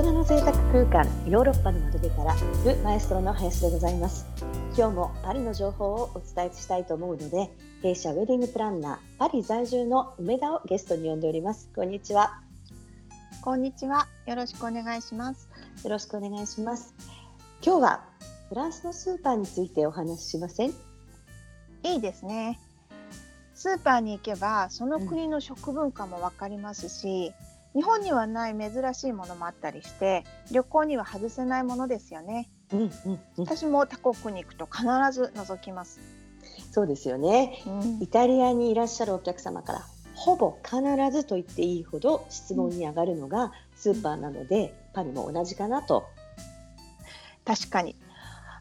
人の贅沢空間ヨーロッパの窓辺からル・マエストロの林でございます。今日もパリの情報をお伝えしたいと思うので弊社ウェディングプランナーパリ在住の梅田をゲストに呼んでおります。こんにちは。こんにちは。よろしくお願いします。よろしくお願いします。今日はフランスのスーパーについてお話ししません？いいですね。スーパーに行けばその国の食文化もわかりますし、うん、日本にはない珍しいものもあったりして旅行には外せないものですよね、うんうんうん、私も他国に行くと必ず覗きます。そうですよね、うん、イタリアにいらっしゃるお客様からほぼ必ずと言っていいほど質問に上がるのがスーパーなので、パリも同じかなと。確かに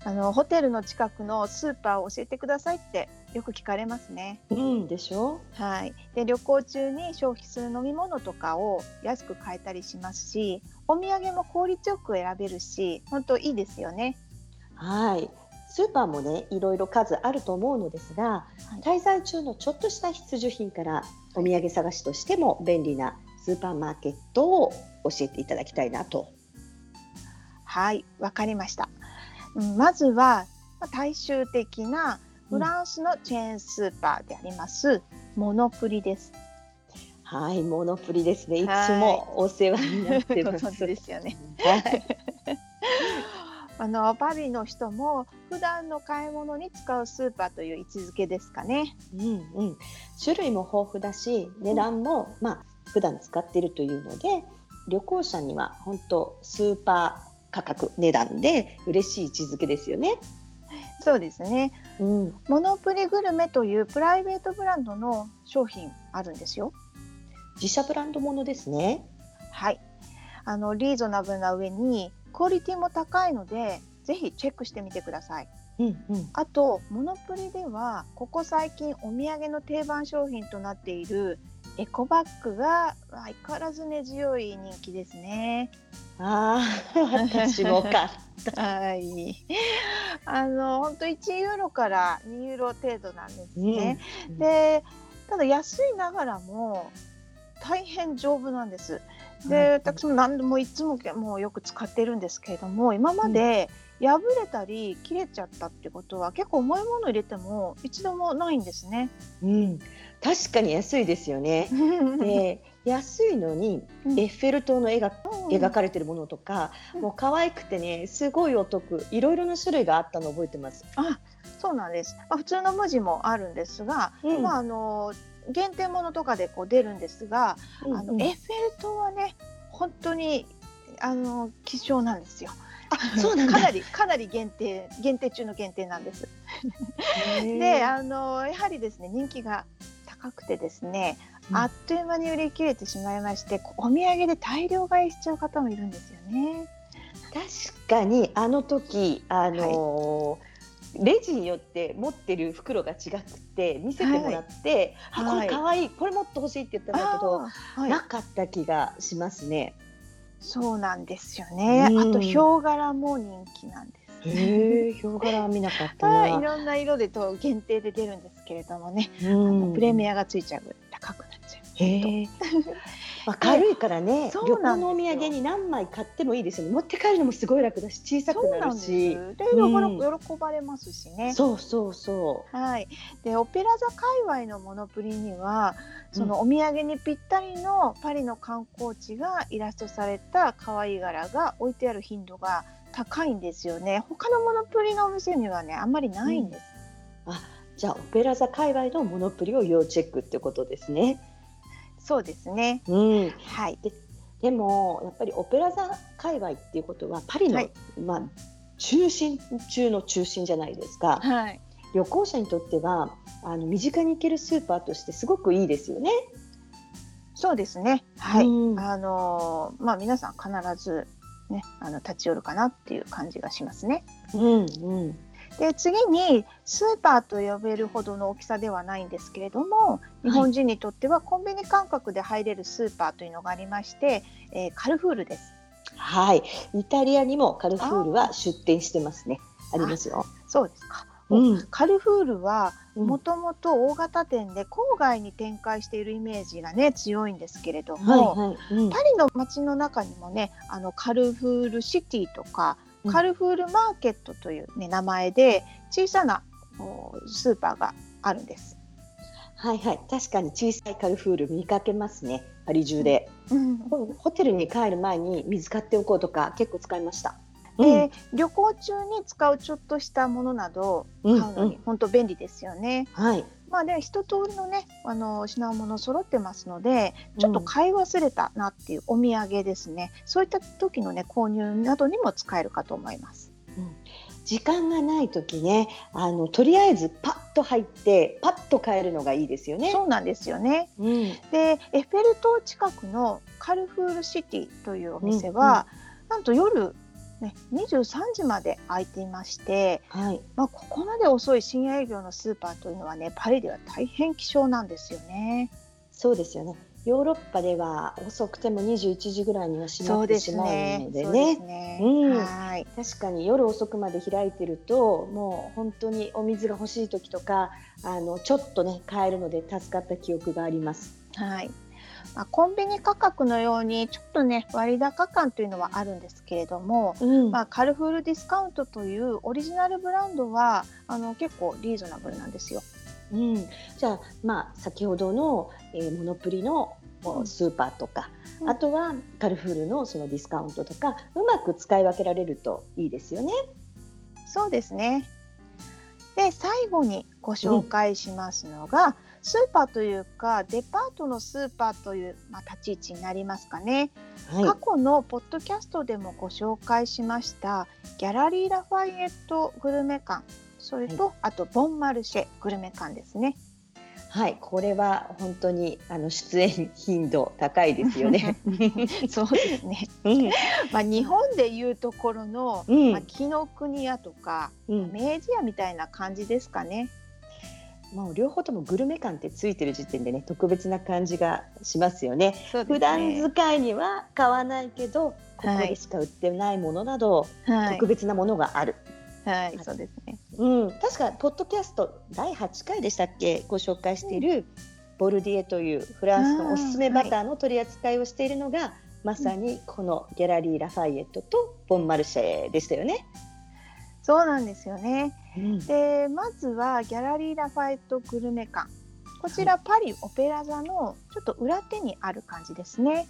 あのホテルの近くのスーパーを教えてくださいってよく聞かれますね。うんでしょ？はい。で旅行中に消費する飲み物とかを安く買えたりしますし、お土産も効率よく選べるし、本当いいですよね。はい。スーパーもねいろいろ数あると思うのですが、滞在中のちょっとした必需品からお土産探しとしても便利なスーパーマーケットを教えていただきたいなと。はい、わかりました。まずは大衆的なフランスのチェーンスーパーであります、うん、モノプリです。はい、モノプリですね。いつもお世話になってます。ですよね。はい。あのパリの人も普段の買い物に使うスーパーという位置づけですかね。うんうん。種類も豊富だし、値段も、うん、まあ普段使っているというので、旅行者には本当スーパー価格値段で嬉しい位置づけですよね。そうですね、うん、モノプリグルメというプライベートブランドの商品あるんですよ。自社ブランドものですね。はい。あのリーズナブルな上にクオリティも高いので、ぜひチェックしてみてください。うんうん、あとモノプリではここ最近お土産の定番商品となっているエコバッグが相変わらず根強い人気ですね。ああ、私も買った。はい。あの本当1ユーロから2ユーロ程度なんですね。うん、で、ただ安いながらも大変丈夫なんです。で、私も何度もいつももうよく使ってるんですけれども、今まで破れたり切れちゃったってことは結構重いもの入れても一度もないんですね。うん、確かに安いですよね。で安いのにエッフェル塔の絵が、描かれてるものとか、もう可愛くてねすごいお得。いろいろな種類があったの覚えてます。あそうなんです、まあ、普通の無地もあるんですが、うん、まああの限定ものとかでこう出るんですが、うんうん、あのエッフェル塔はね本当にあの希少なんですよ。あそうなんかなりかなり限定限定中の限定なんです。であのやはりですね人気が高くてですね、うん、あっという間に売り切れてしまいましてお土産で大量買いしちゃう方もいるんですよね。確かにあの時あのーはい、レジによって持ってる袋が違くて見せてもらって、はい、あこれかわいいこれもっと欲しいって言ったんだけど、はい、なかった気がしますね。そうなんですよね。あとヒョウ柄も人気なんです。へえ、ヒョウ柄見なかったな。いろんな色でと限定で出るんですけれどもね、あのプレミアがついちゃう高くなっちゃう。へえ。まあ、軽いからね、旅行のお土産に何枚買ってもいいですよね。持って帰るのもすごい楽だし、小さくなるし。で、喜ばれますしね。そうそうそう。はい。で、オペラ座界隈のモノプリには、そのお土産にぴったりのパリの観光地がイラストされた可愛い柄が置いてある頻度が高いんですよね。他のモノプリのお店にはね、あんまりないんです。うん、あ、じゃあオペラ座界隈のモノプリを要チェックってことですね。そうですね。うん、はい。ででもやっぱりオペラ座界隈っていうことはパリの、はい、まあ中心中の中心じゃないですか。はい。旅行者にとってはあの身近に行けるスーパーとしてすごくいいですよね。そうですね。はい。うん、あのまあ皆さん必ずねあの立ち寄るかなっていう感じがしますね。うんうん。で次にスーパーと呼べるほどの大きさではないんですけれども日本人にとってはコンビニ感覚で入れるスーパーというのがありまして、えー、カルフールです。はい、イタリアにもカルフールは出店してますね。ありますよ。そうですか。うん、カルフールはもともと大型店で郊外に展開しているイメージがね強いんですけれども、はいはいうん、パリの街の中にもねあのカルフールシティとか、カルフールマーケットという、ね、名前で小さなスーパーがあるんです。はいはい。確かに小さいカルフール見かけますね。パリ中で、うん、ホテルに帰る前に水買っておこうとか結構使いました。で、うん、旅行中に使うちょっとしたものなど買うのに本当便利ですよね。うんうん、はい。まあで一通りのねあの品物揃ってますのでちょっと買い忘れたなっていうお土産ですね、うん、そういった時のね購入などにも使えるかと思います。うん、時間がない時ねあのとりあえずパッと入ってパッと買えるのがいいですよね。そうなんですよね。うん、でエッフェル塔近くのカルフールシティというお店は、うんうん、なんと夜ね、23時まで開いていまして、はい。まあ、ここまで遅い深夜営業のスーパーというのはねパリでは大変希少なんですよね。そうですよね。ヨーロッパでは遅くても21時ぐらいには閉まってしまうのでね。はい。確かに夜遅くまで開いてるともう本当にお水が欲しい時とかあのちょっとね買えるので助かった記憶があります。はいまあ、コンビニ価格のようにちょっとね割高感というのはあるんですけれども、うん、まあ、カルフールディスカウントというオリジナルブランドはあの結構リーズナブルなんですよ。うん、じゃあ、まあ、先ほどの、えー、モノプリのスーパーとか、うん、あとはカルフールのそのディスカウントとかうまく使い分けられるといいですよね。そうですね。で最後にご紹介しますのが、スーパーというかデパートのスーパーという、まあ、立ち位置になりますかね、はい、過去のポッドキャストでもご紹介しましたギャラリー・ラファイエットグルメ館それと、はい、あとボンマルシェグルメ館ですね。はい、これは本当にあの出演頻度高いですよね。そうですね。うん、まあ日本でいうところの、うん、まあ紀ノ国屋とか、うん、明治屋みたいな感じですかね。もう両方ともグルメ感ってついてる時点でね特別な感じがしますよね。ね普段使いには買わないけどここでしか売ってないものなど、はい、特別なものがある。はい、そうですね。うん、確かポッドキャスト第8回でしたっけ？ご紹介している、ボルディエというフランスのおすすめバターの取り扱いをしているのが、はい、まさにこのギャラリー・ラファイエットとボンマルシェでしたよね。そうなんですよね。うん、でまずはギャラリー・ラファエットグルメ館。こちらパリオペラ座のちょっと裏手にある感じですね。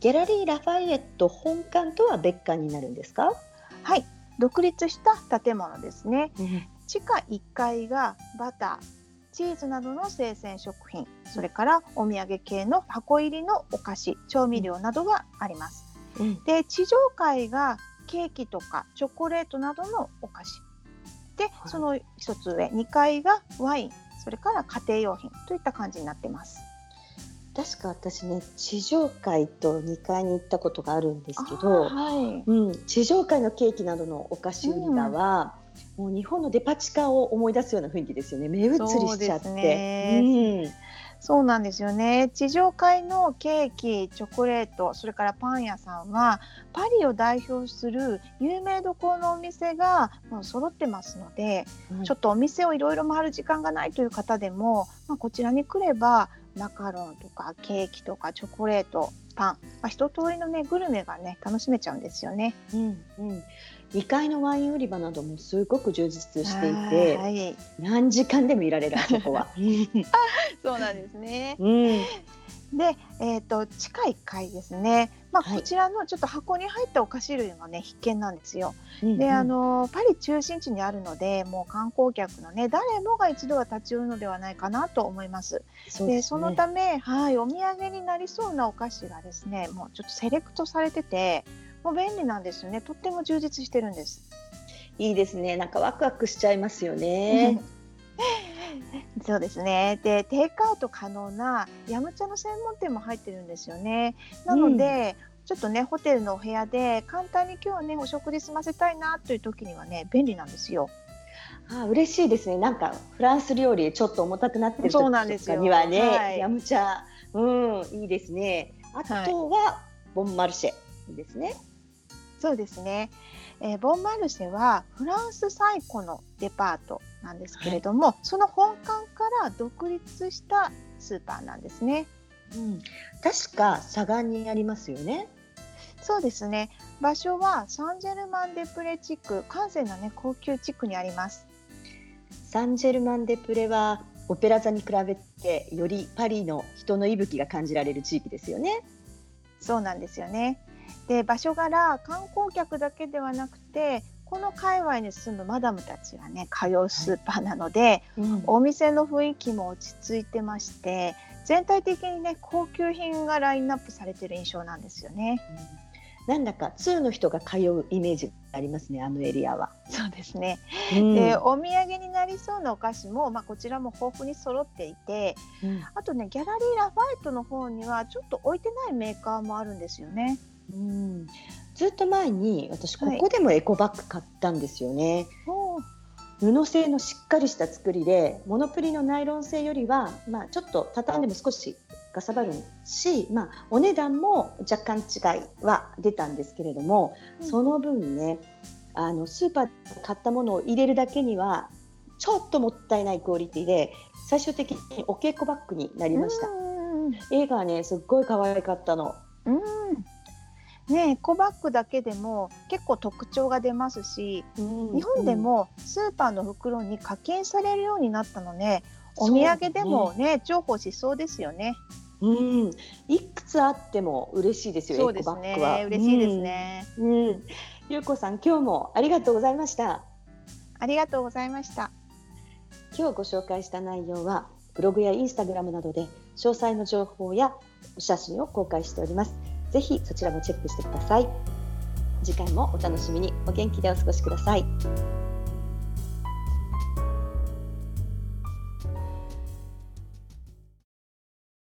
ギャラリー・ラファイエット本館とは別館になるんですか？はい。独立した建物ですね、うん、地下1階がバターチーズなどの生鮮食品。それからお土産系の箱入りのお菓子調味料などがあります、うん、で地上階がケーキとかチョコレートなどのお菓子で、その一つ上2階がワインそれから家庭用品といった感じになってます。確か私ね地上階と2階に行ったことがあるんですけど、はい。うん、地上階のケーキなどのお菓子売り場は、うん、もう日本のデパ地下を思い出すような雰囲気ですよね。目移りしちゃって。ね、うんそうなんですよね。地上階のケーキチョコレートそれからパン屋さんはパリを代表する有名どころのお店がもう揃ってますので、うん、ちょっとお店をいろいろ回る時間がないという方でも、まあ、こちらに来ればマカロンとかケーキとかチョコレートパン、まあ、一通りのねグルメがね楽しめちゃうんですよね。うんうん、2階のワイン売り場などもすごく充実していて、はい、何時間でもいられるあそこは。そうなんですね。うん、で、えーと、地下1階ですね、まあ、こちらのちょっと箱に入ったお菓子類がね必見なんですよ。であのパリ中心地にあるのでもう観光客のね誰もが一度は立ち寄るのではないかなと思います。そで、ね、そのため、はい、お土産になりそうなお菓子がですねもうちょっとセレクトされててもう便利なんですよねとっても充実してるんです。いいですねなんかワクワクしちゃいますよね。そうですね。で、テイクアウト可能なヤムチャの専門店も入ってるんですよね。なので、うん、ちょっとね、ホテルのお部屋で簡単に今日はね、お食事済ませたいなという時にはね、便利なんですよ。あ嬉しいですね。なんかフランス料理ちょっと重たくなってる時とかにはね、はい、ヤムチャ、うん、いいですね。あとは、ボンマルシェですね。そうですね。えー、ボンマルシェはフランス最古のデパートなんですけれども、はい、その本館から独立したスーパーなんですね。うん、確か佐賀にありますよね。そうですね。場所はサンジェルマンデプレ地区、閑静なね高級地区にあります。サンジェルマンデプレはオペラ座に比べてよりパリの人の息吹が感じられる地域ですよね。そうなんですよね。で場所柄観光客だけではなくてこの界隈に住むマダムたちがね通うスーパーなので、はいうん、お店の雰囲気も落ち着いてまして全体的にね高級品がラインナップされてる印象なんですよね。うんなんだか通の人が通うイメージありますねあのエリアは。そうですね、うん、でお土産になりそうなお菓子も、まあ、こちらも豊富に揃っていて、うん、あとねギャラリーラファエットの方にはちょっと置いてないメーカーもあるんですよね。うん、ずっと前に私ここでもエコバッグ買ったんですよね。はい布製のしっかりした作りでモノプリのナイロン製よりは、まあ、ちょっと畳んでも少しかさばるし、まあ、お値段も若干違いは出たんですけれども、うん、その分ねあのスーパーで買ったものを入れるだけにはちょっともったいないクオリティで最終的にお稽古バッグになりました。映画はねすっごい可愛かったの。うんねエコバッグだけでも結構特徴が出ますし、うん、日本でもスーパーの袋に課金されるようになったのでお土産でもねね重宝しそうですよね。うん、いくつあっても嬉しいですよ。そうですね。嬉しいですね。うん、うん、ゆうこさん、今日もありがとうございました。ありがとうございました。今日ご紹介した内容はブログやインスタグラムなどで詳細の情報やお写真を公開しております。ぜひそちらもチェックしてください。次回もお楽しみにお元気でお過ごしください。